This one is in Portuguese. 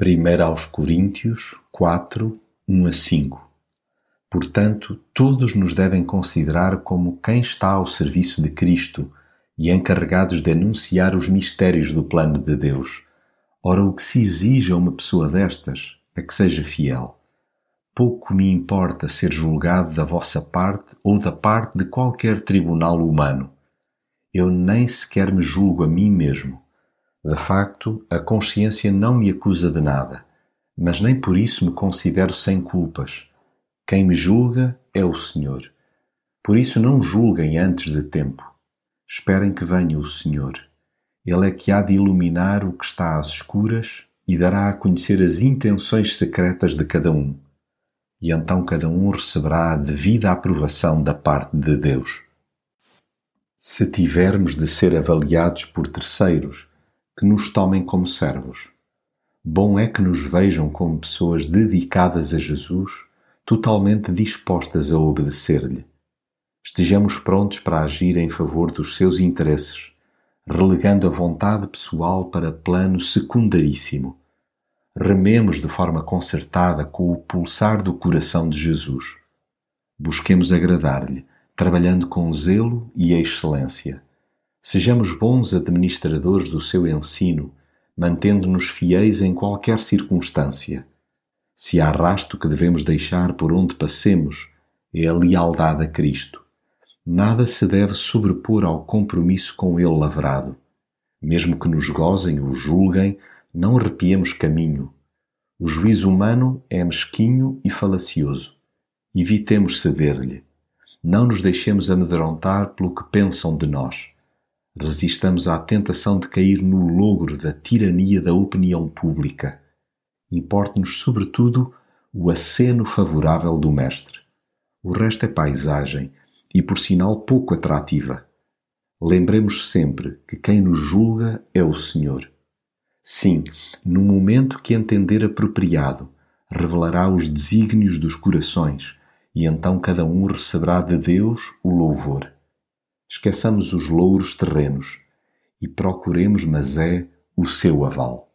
1 aos Coríntios quatro, um a cinco. Portanto, todos nos devem considerar como quem está ao serviço de Cristo e encarregados de anunciar os mistérios do plano de Deus. Ora, o que se exige a uma pessoa destas é que seja fiel. Pouco me importa ser julgado da vossa parte ou da parte de qualquer tribunal humano. Eu nem sequer me julgo a mim mesmo de facto, a consciência não me acusa de nada, mas nem por isso me considero sem culpas. Quem me julga é o Senhor. Por isso não julguem antes de tempo. Esperem que venha o Senhor. Ele é que há de iluminar o que está às escuras e dará a conhecer as intenções secretas de cada um. E então cada um receberá a devida aprovação da parte de Deus. Se tivermos de ser avaliados por terceiros, que nos tomem como servos. Bom é que nos vejam como pessoas dedicadas a Jesus, totalmente dispostas a obedecer-lhe. Estejamos prontos para agir em favor dos seus interesses, relegando a vontade pessoal para plano secundaríssimo. Rememos de forma concertada com o pulsar do coração de Jesus. Busquemos agradar-lhe, trabalhando com zelo e excelência Sejamos bons administradores do seu ensino, mantendo-nos fiéis em qualquer circunstância. Se há rasto que devemos deixar por onde passemos, é a lealdade a Cristo. Nada se deve sobrepor ao compromisso com Ele lavrado. Mesmo que nos gozem ou julguem, não arrepiemos caminho. O juízo humano é mesquinho e falacioso. Evitemos ceder-lhe. Não nos deixemos amedrontar pelo que pensam de nós resistamos à tentação de cair no logro da tirania da opinião pública. Importe-nos, sobretudo, o aceno favorável do Mestre. O resto é paisagem e, por sinal, pouco atrativa. Lembremos sempre que quem nos julga é o Senhor. Sim, no momento que entender apropriado, revelará os desígnios dos corações e então cada um receberá de Deus o louvor. Esqueçamos os louros terrenos e procuremos, mas é, o seu aval.